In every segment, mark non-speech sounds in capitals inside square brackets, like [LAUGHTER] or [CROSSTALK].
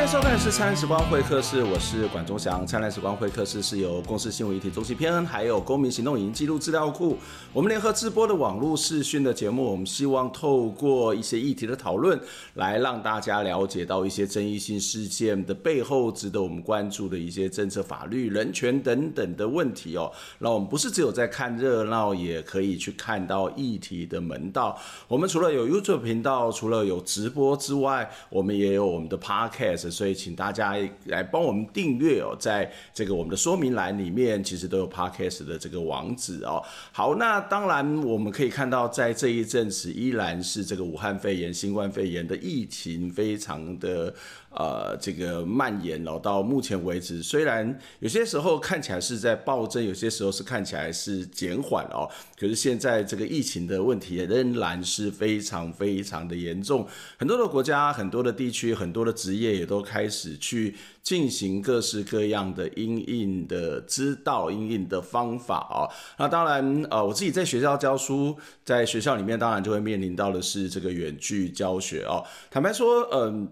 现在收看的是《灿烂时光会客室》，我是管中祥。《灿烂时光会客室》是由公司新闻议题中心偏恩，还有公民行动影音记录资料库，我们联合直播的网络视讯的节目。我们希望透过一些议题的讨论，来让大家了解到一些争议性事件的背后，值得我们关注的一些政策、法律、人权等等的问题哦。那我们不是只有在看热闹，也可以去看到议题的门道。我们除了有 YouTube 频道，除了有直播之外，我们也有我们的 Podcast。所以，请大家来帮我们订阅哦，在这个我们的说明栏里面，其实都有 Podcast 的这个网址哦。好，那当然我们可以看到，在这一阵子依然是这个武汉肺炎、新冠肺炎的疫情非常的。呃，这个蔓延了到目前为止，虽然有些时候看起来是在暴增，有些时候是看起来是减缓哦，可是现在这个疫情的问题仍然是非常非常的严重。很多的国家、很多的地区、很多的职业也都开始去进行各式各样的音印的知道、音印的方法哦。那当然，呃，我自己在学校教书，在学校里面当然就会面临到的是这个远距教学哦。坦白说，嗯、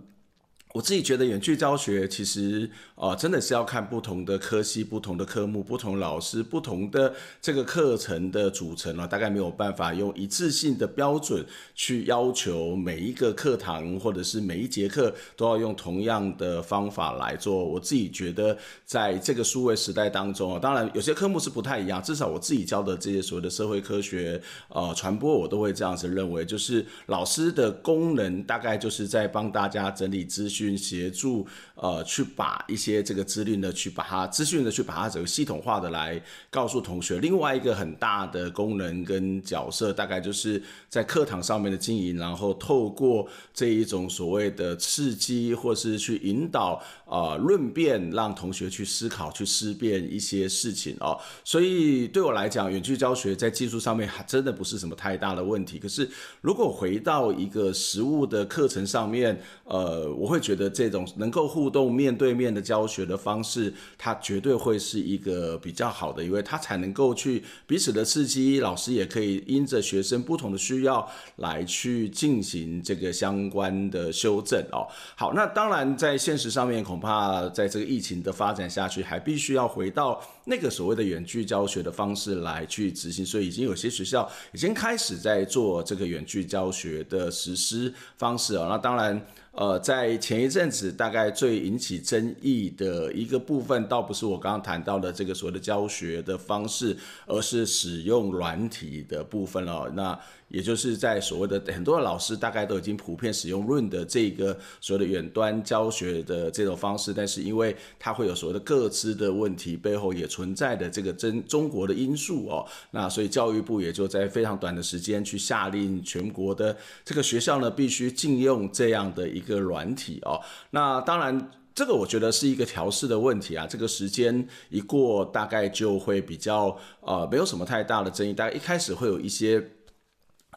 我自己觉得远距教学其实啊、呃，真的是要看不同的科系、不同的科目、不同老师、不同的这个课程的组成啊，大概没有办法用一致性的标准去要求每一个课堂或者是每一节课都要用同样的方法来做。我自己觉得，在这个数位时代当中啊，当然有些科目是不太一样，至少我自己教的这些所谓的社会科学、呃传播，我都会这样子认为，就是老师的功能大概就是在帮大家整理资讯。去协助呃，去把一些这个资讯呢，去把它资讯呢去把它整个系统化的来告诉同学。另外一个很大的功能跟角色，大概就是在课堂上面的经营，然后透过这一种所谓的刺激，或是去引导呃论辩，让同学去思考、去思辨一些事情哦。所以对我来讲，远距教学在技术上面还真的不是什么太大的问题。可是如果回到一个实物的课程上面，呃，我会。觉得这种能够互动、面对面的教学的方式，它绝对会是一个比较好的，因为它才能够去彼此的刺激，老师也可以因着学生不同的需要来去进行这个相关的修正哦。好，那当然在现实上面，恐恐怕在这个疫情的发展下去，还必须要回到那个所谓的远距教学的方式来去执行，所以已经有些学校已经开始在做这个远距教学的实施方式哦。那当然。呃，在前一阵子，大概最引起争议的一个部分，倒不是我刚刚谈到的这个所谓的教学的方式，而是使用软体的部分了。那也就是在所谓的很多的老师，大概都已经普遍使用 Zoom 的这个所谓的远端教学的这种方式，但是因为它会有所谓的各资的问题，背后也存在的这个真中国的因素哦。那所以教育部也就在非常短的时间去下令全国的这个学校呢，必须禁用这样的一。一个软体哦，那当然，这个我觉得是一个调试的问题啊。这个时间一过，大概就会比较呃，没有什么太大的争议。大概一开始会有一些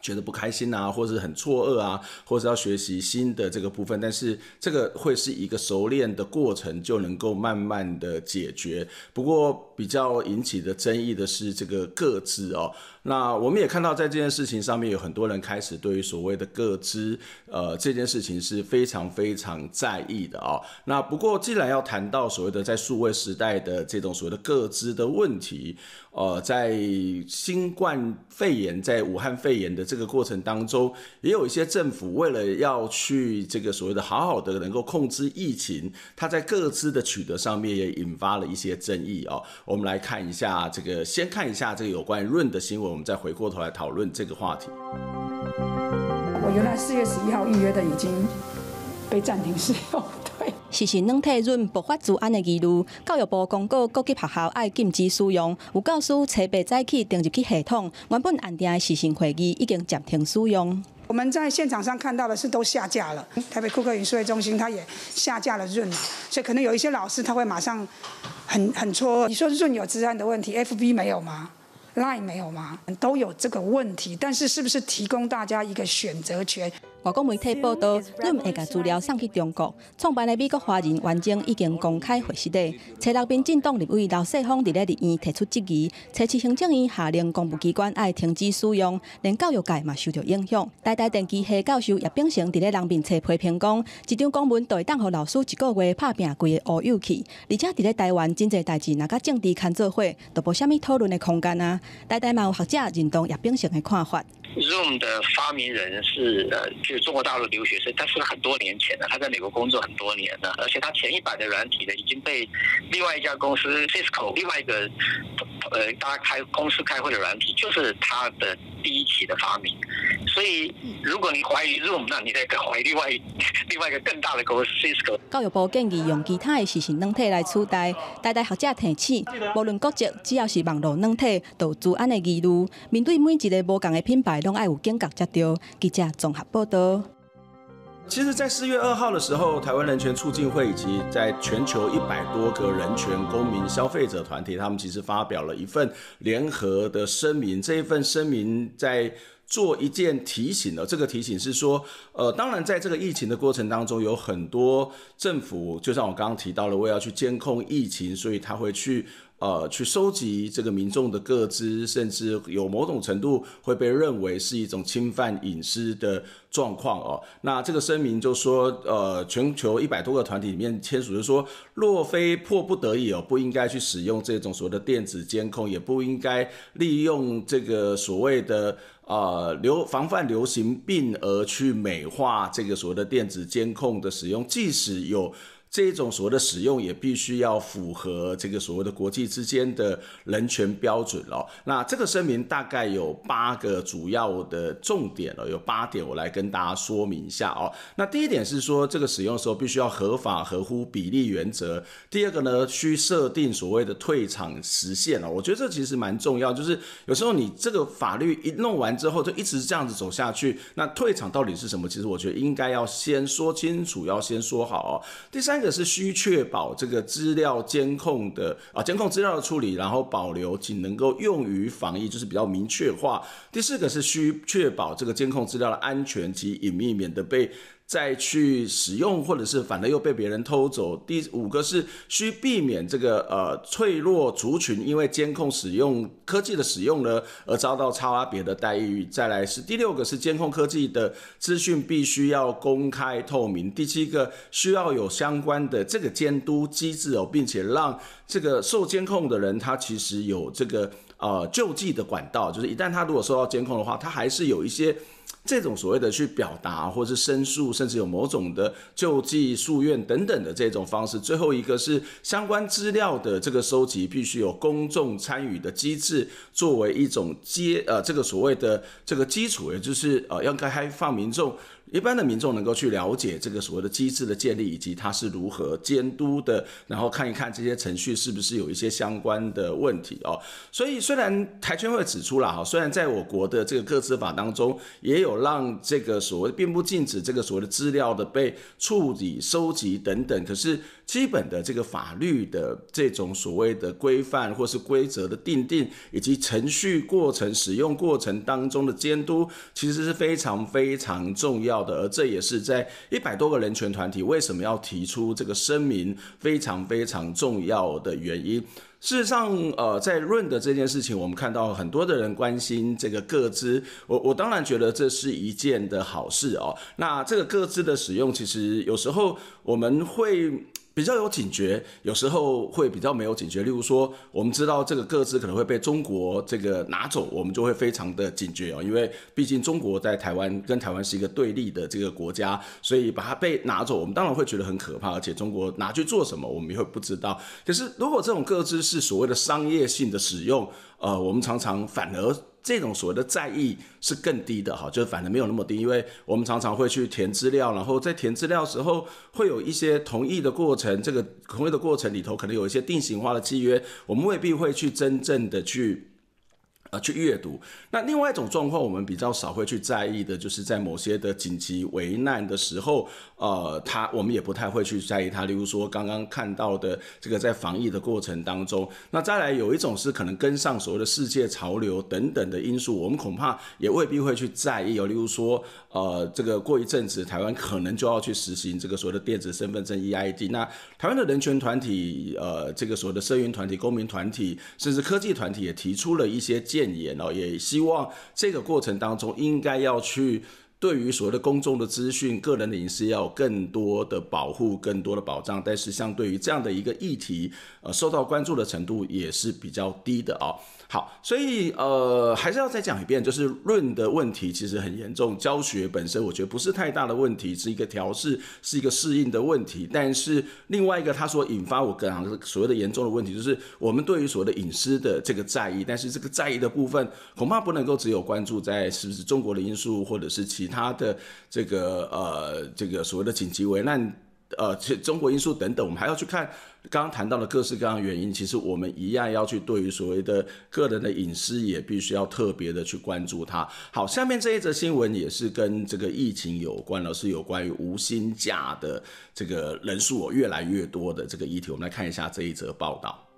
觉得不开心啊，或是很错愕啊，或者要学习新的这个部分，但是这个会是一个熟练的过程，就能够慢慢的解决。不过比较引起的争议的是这个个资哦。那我们也看到，在这件事情上面，有很多人开始对于所谓的个资，呃，这件事情是非常非常在意的、哦。那不过，既然要谈到所谓的在数位时代的这种所谓的个资的问题，呃，在新冠肺炎在武汉肺炎的这个过程当中，也有一些政府为了要去这个所谓的好好的能够控制疫情，它在各自的取得上面也引发了一些争议、哦。我们来看一下这个，先看一下这个有关润的新闻。我们再回过头来讨论这个话题。我原来四月十一号预约的已经被暂停使用。实行软体润爆发资安的记录，教育部公告各级学校要禁止使用。有教师采备载去登入去系统，原本安定的实行会议已经暂停使用。我们在现场上看到的是都下架了。台北库克云数位中心它也下架了润，所以可能有一些老师他会马上很很错。你说润有治安的问题，FB 没有吗？Line 没有吗？都有这个问题，但是是不是提供大家一个选择权？外国媒体报道，Zoom 会把资料送去中国。创办的美国华人袁征已经公开回实的。蔡立斌进党立委刘世芳伫咧立院提出质疑，蔡市行政院下令公务机关爱停止使用，连教育界嘛受到影响。台大电机系教授叶炳成伫咧人面册批评讲，一张公文就会当互老师一个月拍拼规个乌有去，而且伫咧台湾真济代志，若甲政治牵做伙，都无虾米讨论的空间啊。台大嘛有学者认同叶炳成的看法。Zoom 的发明人是呃，就是中国大陆留学生，他是很多年前的，他在美国工作很多年了，而且他前一版的软体呢，已经被另外一家公司 Cisco 另外一个呃，大家开公司开会的软体，就是他的第一期的发明。所以，如果你怀疑 Zoom，那你得怀疑另外 [LAUGHS] 另外一个更大的公司 Cisco。教育部建议用其他的实时软体来取代，代代学者提醒，无论国籍，只要是网络软体，都有资安的疑虑。面对每一个无同的品牌。拢爱有警觉才对。记者综合报道。其实，在四月二号的时候，台湾人权促进会以及在全球一百多个人权、公民、消费者团体，他们其实发表了一份联合的声明。这一份声明在做一件提醒的，这个提醒是说，呃，当然在这个疫情的过程当中，有很多政府，就像我刚刚提到了，为了要去监控疫情，所以他会去。呃，去收集这个民众的个资，甚至有某种程度会被认为是一种侵犯隐私的状况哦。那这个声明就说，呃，全球一百多个团体里面签署就说，若非迫不得已哦，不应该去使用这种所谓的电子监控，也不应该利用这个所谓的呃流防范流行病而去美化这个所谓的电子监控的使用，即使有。这种所谓的使用也必须要符合这个所谓的国际之间的人权标准哦。那这个声明大概有八个主要的重点哦，有八点我来跟大家说明一下哦。那第一点是说，这个使用的时候必须要合法、合乎比例原则。第二个呢，需设定所谓的退场时限哦。我觉得这其实蛮重要，就是有时候你这个法律一弄完之后，就一直这样子走下去，那退场到底是什么？其实我觉得应该要先说清楚，要先说好哦。第三。这个是需确保这个资料监控的啊，监控资料的处理，然后保留仅能够用于防疫，就是比较明确化。第四个是需确保这个监控资料的安全及隐秘，免得被。再去使用，或者是反而又被别人偷走。第五个是需避免这个呃脆弱族群因为监控使用科技的使用呢而遭到差别的待遇。再来是第六个是监控科技的资讯必须要公开透明。第七个需要有相关的这个监督机制哦，并且让这个受监控的人他其实有这个呃救济的管道，就是一旦他如果受到监控的话，他还是有一些。这种所谓的去表达，或是申诉，甚至有某种的救济、诉愿等等的这种方式。最后一个是相关资料的这个收集，必须有公众参与的机制，作为一种接呃这个所谓的这个基础，也就是呃要开放民众。一般的民众能够去了解这个所谓的机制的建立，以及它是如何监督的，然后看一看这些程序是不是有一些相关的问题哦。所以虽然台权会指出了哈，虽然在我国的这个个资法当中也有让这个所谓并不禁止这个所谓的资料的被处理、收集等等，可是。基本的这个法律的这种所谓的规范或是规则的订定，以及程序过程、使用过程当中的监督，其实是非常非常重要的。而这也是在一百多个人权团体为什么要提出这个声明非常非常重要的原因。事实上，呃，在润的这件事情，我们看到很多的人关心这个个资，我我当然觉得这是一件的好事哦。那这个个资的使用，其实有时候我们会。比较有警觉，有时候会比较没有警觉。例如说，我们知道这个个资可能会被中国这个拿走，我们就会非常的警觉哦，因为毕竟中国在台湾跟台湾是一个对立的这个国家，所以把它被拿走，我们当然会觉得很可怕。而且中国拿去做什么，我们也会不知道。可是如果这种个资是所谓的商业性的使用，呃，我们常常反而。这种所谓的在意是更低的哈，就是反而没有那么低，因为我们常常会去填资料，然后在填资料时候会有一些同意的过程，这个同意的过程里头可能有一些定型化的契约，我们未必会去真正的去呃，去阅读。那另外一种状况，我们比较少会去在意的，就是在某些的紧急危难的时候，呃，他我们也不太会去在意他。例如说，刚刚看到的这个在防疫的过程当中，那再来有一种是可能跟上所谓的世界潮流等等的因素，我们恐怕也未必会去在意。有例如说，呃，这个过一阵子台湾可能就要去实行这个所谓的电子身份证 EID。那台湾的人权团体，呃，这个所谓的社运团体、公民团体，甚至科技团体也提出了一些建建。言哦，也希望这个过程当中应该要去对于所谓的公众的资讯、个人的隐私要有更多的保护、更多的保障。但是，相对于这样的一个议题，呃，受到关注的程度也是比较低的啊。好，所以呃，还是要再讲一遍，就是论的问题其实很严重。教学本身我觉得不是太大的问题，是一个调试，是一个适应的问题。但是另外一个，它所引发我个人所谓的严重的问题，就是我们对于所谓的隐私的这个在意。但是这个在意的部分，恐怕不能够只有关注在是不是中国的因素，或者是其他的这个呃这个所谓的紧急危难。呃，中国因素等等，我们还要去看刚刚谈到的各式各样的原因。其实我们一样要去对于所谓的个人的隐私，也必须要特别的去关注它。好，下面这一则新闻也是跟这个疫情有关了，是有关于无薪假的这个人数越来越多的这个议题。我们来看一下这一则报道。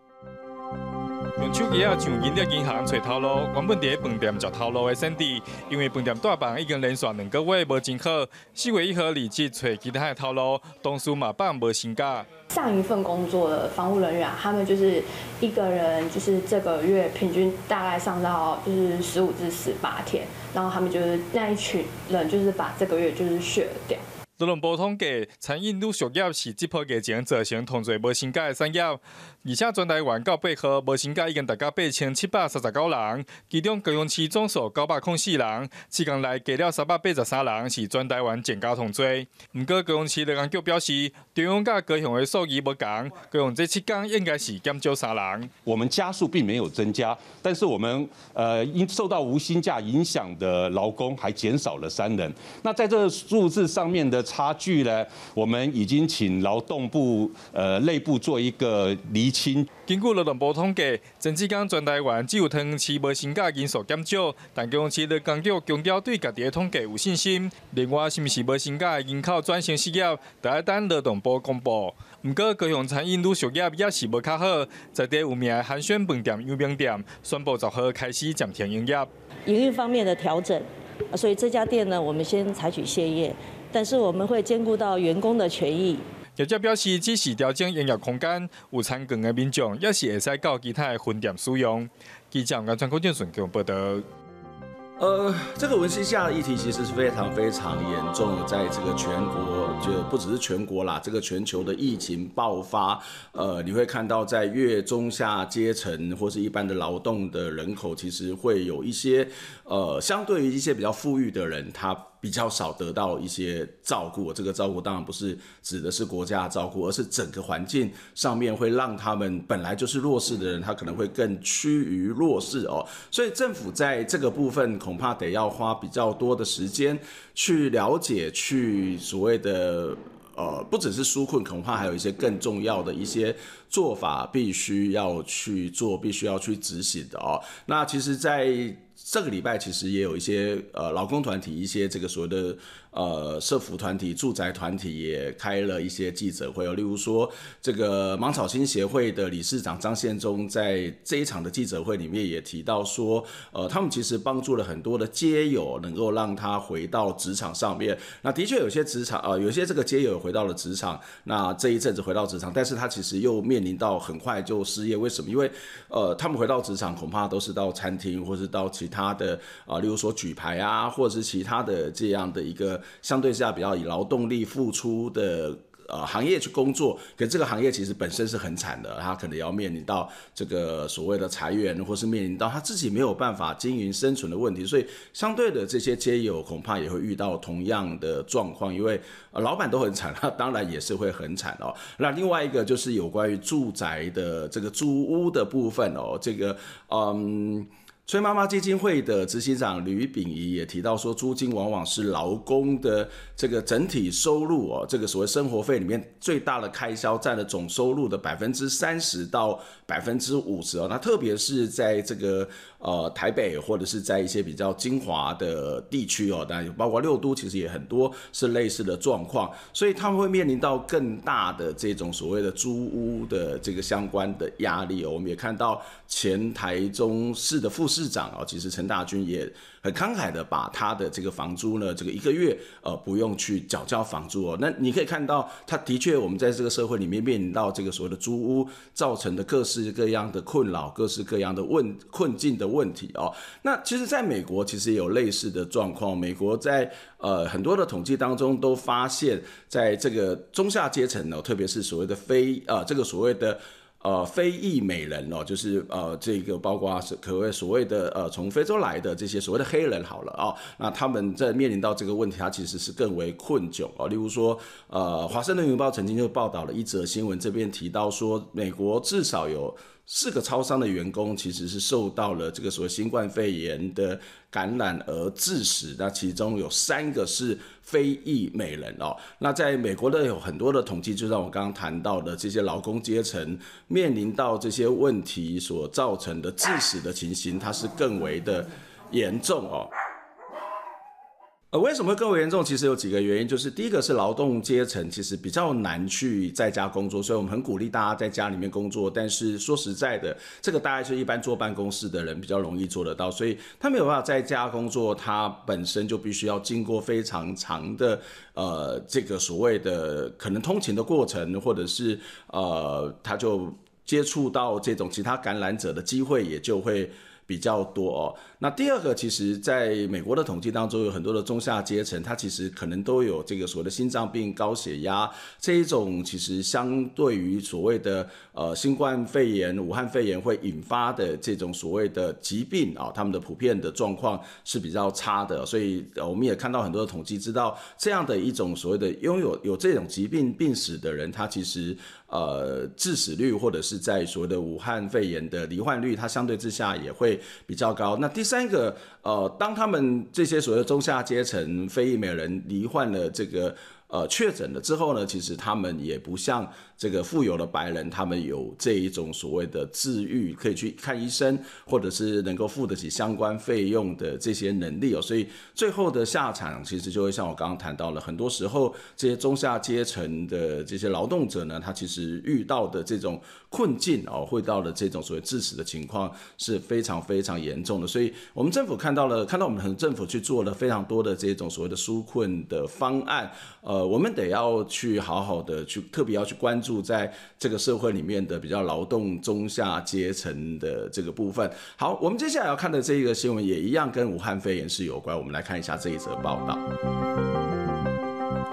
用手机啊，上银的银行找头路，原本伫饭店找头路的先滴，因为饭店大房已经连续两个月无真好，四月一号立即找其他的头路，同事嘛办无薪假。上一份工作的房务人员，他们就是一个人，就是这个月平均大概上到就是十五至十八天，然后他们就是那一群人，就是把这个月就是削掉。劳动部统计，餐饮旅宿业是这波疫情造成同侪无薪假的产业，而且全台湾到八号无薪假已经达到八千七百三十九人，其中高雄市总数九百零四人，七天内加了三百八十三人，是全台湾增加同侪。不过高雄市劳工局表示，中央甲高雄的数据无同，高雄这七天应该是减少三人。我们家数并没有增加，但是我们呃因受到无薪假影响的劳工还减少了三人。那在这数字上面的。差距呢，我们已经请劳动部呃内部做一个厘清。经过劳动部统计，前几天全台湾只有桃园市无薪假人数减少，但高雄市劳工局强调对家己的统计有信心。另外，是不是无薪假人口转型失业，都要等劳动部公布。不过，高雄餐饮旅宿业也是无较好，在地有名寒暄饭店、有名店宣布十号开始暂停营业。营运方面的调整，所以这家店呢，我们先采取歇业。但是我们会兼顾到员工的权益。业者表示，只是调整营业空间，有餐馆的民众也是会使到其他的分店使用。记者杨传国、郑顺给我报道。呃，这个无薪假的议题其实是非常非常严重的，在这个全国，就不只是全国啦，这个全球的疫情爆发，呃，你会看到在越中下阶层或是一般的劳动的人口，其实会有一些，呃，相对于一些比较富裕的人，他。比较少得到一些照顾，这个照顾当然不是指的是国家的照顾，而是整个环境上面会让他们本来就是弱势的人，他可能会更趋于弱势哦。所以政府在这个部分恐怕得要花比较多的时间去了解，去所谓的呃，不只是纾困，恐怕还有一些更重要的一些做法必须要去做，必须要去执行的哦。那其实，在这个礼拜其实也有一些呃劳工团体，一些这个所谓的。呃，社福团体、住宅团体也开了一些记者会哦。例如说，这个芒草青协会的理事长张宪忠在这一场的记者会里面也提到说，呃，他们其实帮助了很多的街友，能够让他回到职场上面。那的确有些职场，呃，有些这个街友回到了职场，那这一阵子回到职场，但是他其实又面临到很快就失业。为什么？因为呃，他们回到职场恐怕都是到餐厅，或是到其他的啊、例如说举牌啊，或者是其他的这样的一个。相对之下比较以劳动力付出的呃行业去工作，可这个行业其实本身是很惨的，他可能要面临到这个所谓的裁员，或是面临到他自己没有办法经营生存的问题，所以相对的这些街友恐怕也会遇到同样的状况，因为呃老板都很惨，他当然也是会很惨哦。那另外一个就是有关于住宅的这个租屋的部分哦，这个嗯。崔妈妈基金会的执行长吕秉仪也提到说，租金往往是劳工的这个整体收入哦，这个所谓生活费里面最大的开销，占了总收入的百分之三十到百分之五十哦。那特别是在这个呃台北或者是在一些比较精华的地区哦，当然包括六都，其实也很多是类似的状况，所以他们会面临到更大的这种所谓的租屋的这个相关的压力哦。我们也看到前台中市的副市长哦，其实陈大军也很慷慨的把他的这个房租呢，这个一个月呃不用去缴交房租哦。那你可以看到，他的确我们在这个社会里面面临到这个所谓的租屋造成的各式各样的困扰、各式各样的问困境的问题哦。那其实在美国其实也有类似的状况，美国在呃很多的统计当中都发现，在这个中下阶层呢，特别是所谓的非呃这个所谓的。呃，非裔美人哦，就是呃，这个包括是可谓所谓的呃，从非洲来的这些所谓的黑人好了啊、哦，那他们在面临到这个问题，他其实是更为困窘啊。例如说，呃，华盛顿邮报曾经就报道了一则新闻，这边提到说，美国至少有。四个超商的员工其实是受到了这个所谓新冠肺炎的感染而致死，那其中有三个是非裔美人哦。那在美国的有很多的统计，就像我刚刚谈到的这些劳工阶层面临到这些问题所造成的致死的情形，它是更为的严重哦。呃，为什么会更为严重？其实有几个原因，就是第一个是劳动阶层其实比较难去在家工作，所以我们很鼓励大家在家里面工作。但是说实在的，这个大概是一般坐办公室的人比较容易做得到，所以他没有办法在家工作，他本身就必须要经过非常长的呃这个所谓的可能通勤的过程，或者是呃他就接触到这种其他感染者的机会也就会比较多哦。那第二个，其实在美国的统计当中，有很多的中下阶层，他其实可能都有这个所谓的心脏病、高血压这一种，其实相对于所谓的呃新冠肺炎、武汉肺炎会引发的这种所谓的疾病啊，他们的普遍的状况是比较差的。所以我们也看到很多的统计，知道这样的一种所谓的拥有有这种疾病病史的人，他其实呃致死率或者是在所谓的武汉肺炎的罹患率，它相对之下也会比较高。那第三。个呃，当他们这些所谓中下阶层非裔美人罹患了这个呃确诊了之后呢，其实他们也不像。这个富有的白人，他们有这一种所谓的治愈，可以去看医生，或者是能够付得起相关费用的这些能力哦，所以最后的下场其实就会像我刚刚谈到了，很多时候这些中下阶层的这些劳动者呢，他其实遇到的这种困境哦，会到的这种所谓致死的情况是非常非常严重的，所以我们政府看到了，看到我们很政府去做了非常多的这种所谓的纾困的方案，呃，我们得要去好好的去特别要去关注。住在这个社会里面的比较劳动中下阶层的这个部分。好，我们接下来要看的这一个新闻也一样跟武汉肺炎是有关。我们来看一下这一则报道。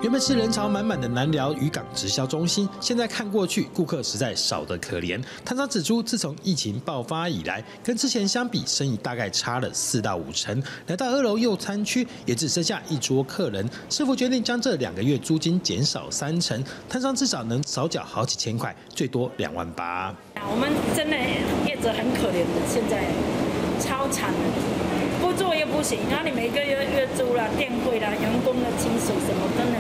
原本是人潮满满的南寮渔港直销中心，现在看过去，顾客实在少得可怜。摊商指出，自从疫情爆发以来，跟之前相比，生意大概差了四到五成。来到二楼用餐区，也只剩下一桌客人。师傅决定将这两个月租金减少三成，摊商至少能少缴好几千块，最多两万八。我们真的业者很可怜的，现在超惨的。不行，那你每个月月租啦、电费啦、员工的亲属什么，的呢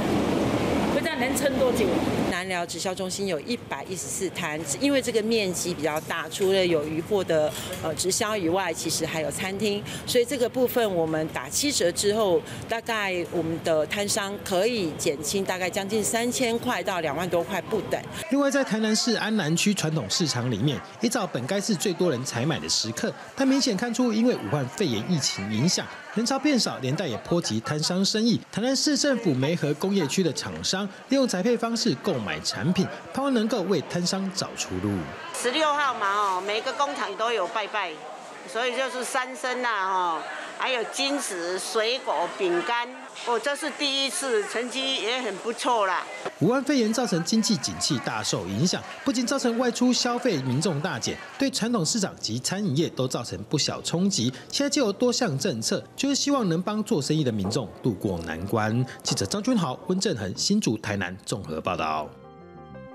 能撑多久。南寮直销中心有一百一十四摊，因为这个面积比较大，除了有鱼货的呃直销以外，其实还有餐厅，所以这个部分我们打七折之后，大概我们的摊商可以减轻大概将近三千块到两万多块不等。另外，在台南市安南区传统市场里面，一早本该是最多人采买的时刻，但明显看出因为武汉肺炎疫情影响。人潮变少，连带也波及摊商生意。台南市政府梅河工业区的厂商利用宅配方式购买产品，盼望能够为摊商找出路。十六号嘛，哦，每个工厂都有拜拜，所以就是三生呐，哈。还有金子、水果、饼干，哦，这是第一次，成绩也很不错啦。武汉肺炎造成经济景气大受影响，不仅造成外出消费民众大减，对传统市场及餐饮业都造成不小冲击。现在就有多项政策，就是希望能帮做生意的民众渡过难关。记者张君豪、温正恒、新竹、台南综合报道。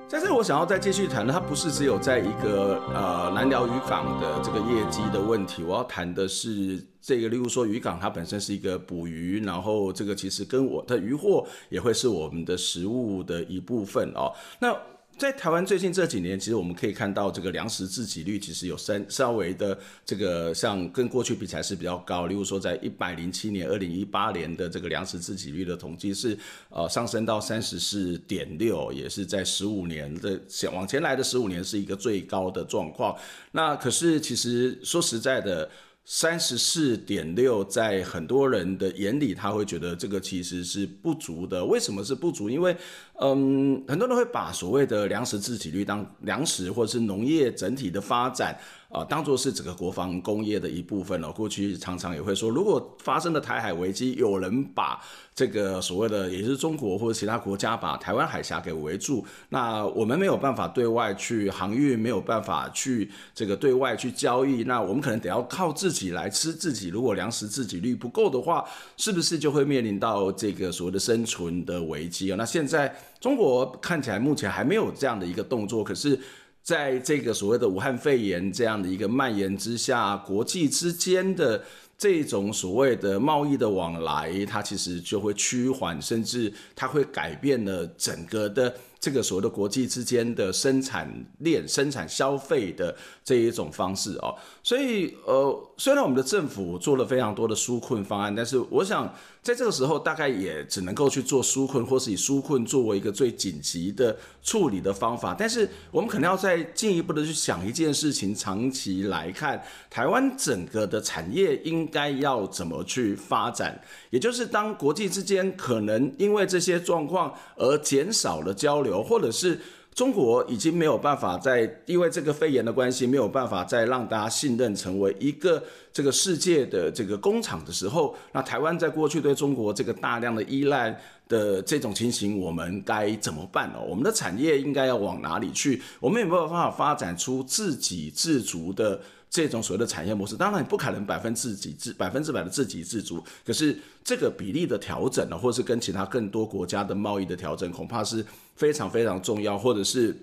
在这里，我想要再继续谈的，它不是只有在一个呃南寮渔港的这个业绩的问题，我要谈的是这个，例如说渔港它本身是一个捕鱼，然后这个其实跟我的渔获也会是我们的食物的一部分哦。那在台湾最近这几年，其实我们可以看到这个粮食自给率其实有稍稍微的这个像跟过去比起来是比较高。例如说，在一百零七年、二零一八年的这个粮食自给率的统计是呃上升到三十四点六，也是在十五年的往前来的十五年是一个最高的状况。那可是其实说实在的。三十四点六，在很多人的眼里，他会觉得这个其实是不足的。为什么是不足？因为，嗯，很多人会把所谓的粮食自给率当粮食或者是农业整体的发展。啊，当做是整个国防工业的一部分了。过去常常也会说，如果发生了台海危机，有人把这个所谓的，也是中国或者其他国家把台湾海峡给围住，那我们没有办法对外去航运，没有办法去这个对外去交易，那我们可能得要靠自己来吃自己。如果粮食自给率不够的话，是不是就会面临到这个所谓的生存的危机啊？那现在中国看起来目前还没有这样的一个动作，可是。在这个所谓的武汉肺炎这样的一个蔓延之下，国际之间的这种所谓的贸易的往来，它其实就会趋缓，甚至它会改变了整个的。这个所谓的国际之间的生产链、生产消费的这一种方式哦，所以呃，虽然我们的政府做了非常多的纾困方案，但是我想在这个时候大概也只能够去做纾困，或是以纾困作为一个最紧急的处理的方法。但是我们可能要再进一步的去想一件事情，长期来看，台湾整个的产业应该要怎么去发展？也就是当国际之间可能因为这些状况而减少了交流。或者是中国已经没有办法在因为这个肺炎的关系，没有办法再让大家信任成为一个这个世界的这个工厂的时候，那台湾在过去对中国这个大量的依赖的这种情形，我们该怎么办呢？我们的产业应该要往哪里去？我们有没有办法发展出自给自足的？这种所谓的产业模式，当然你不可能百分之几自百分之百的自给自足，可是这个比例的调整呢，或是跟其他更多国家的贸易的调整，恐怕是非常非常重要，或者是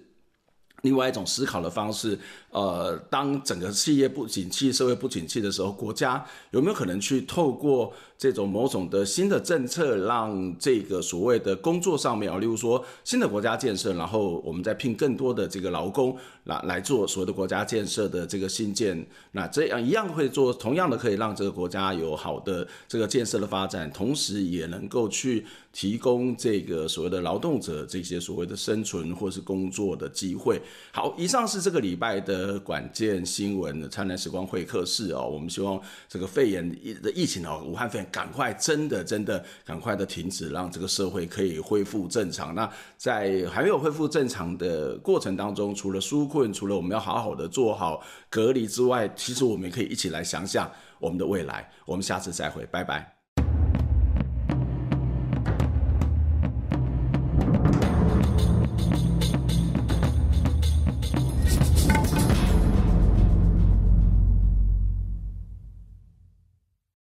另外一种思考的方式。呃，当整个企业不景气、社会不景气的时候，国家有没有可能去透过这种某种的新的政策，让这个所谓的工作上面啊，例如说新的国家建设，然后我们再聘更多的这个劳工来来做所谓的国家建设的这个新建，那这样一样会做，同样的可以让这个国家有好的这个建设的发展，同时也能够去提供这个所谓的劳动者这些所谓的生存或是工作的机会。好，以上是这个礼拜的。管建新闻的灿烂时光会客室哦，我们希望这个肺炎疫的疫情哦，武汉肺炎赶快真的真的赶快的停止，让这个社会可以恢复正常。那在还没有恢复正常的过程当中，除了纾困，除了我们要好好的做好隔离之外，其实我们也可以一起来想想我们的未来。我们下次再会，拜拜。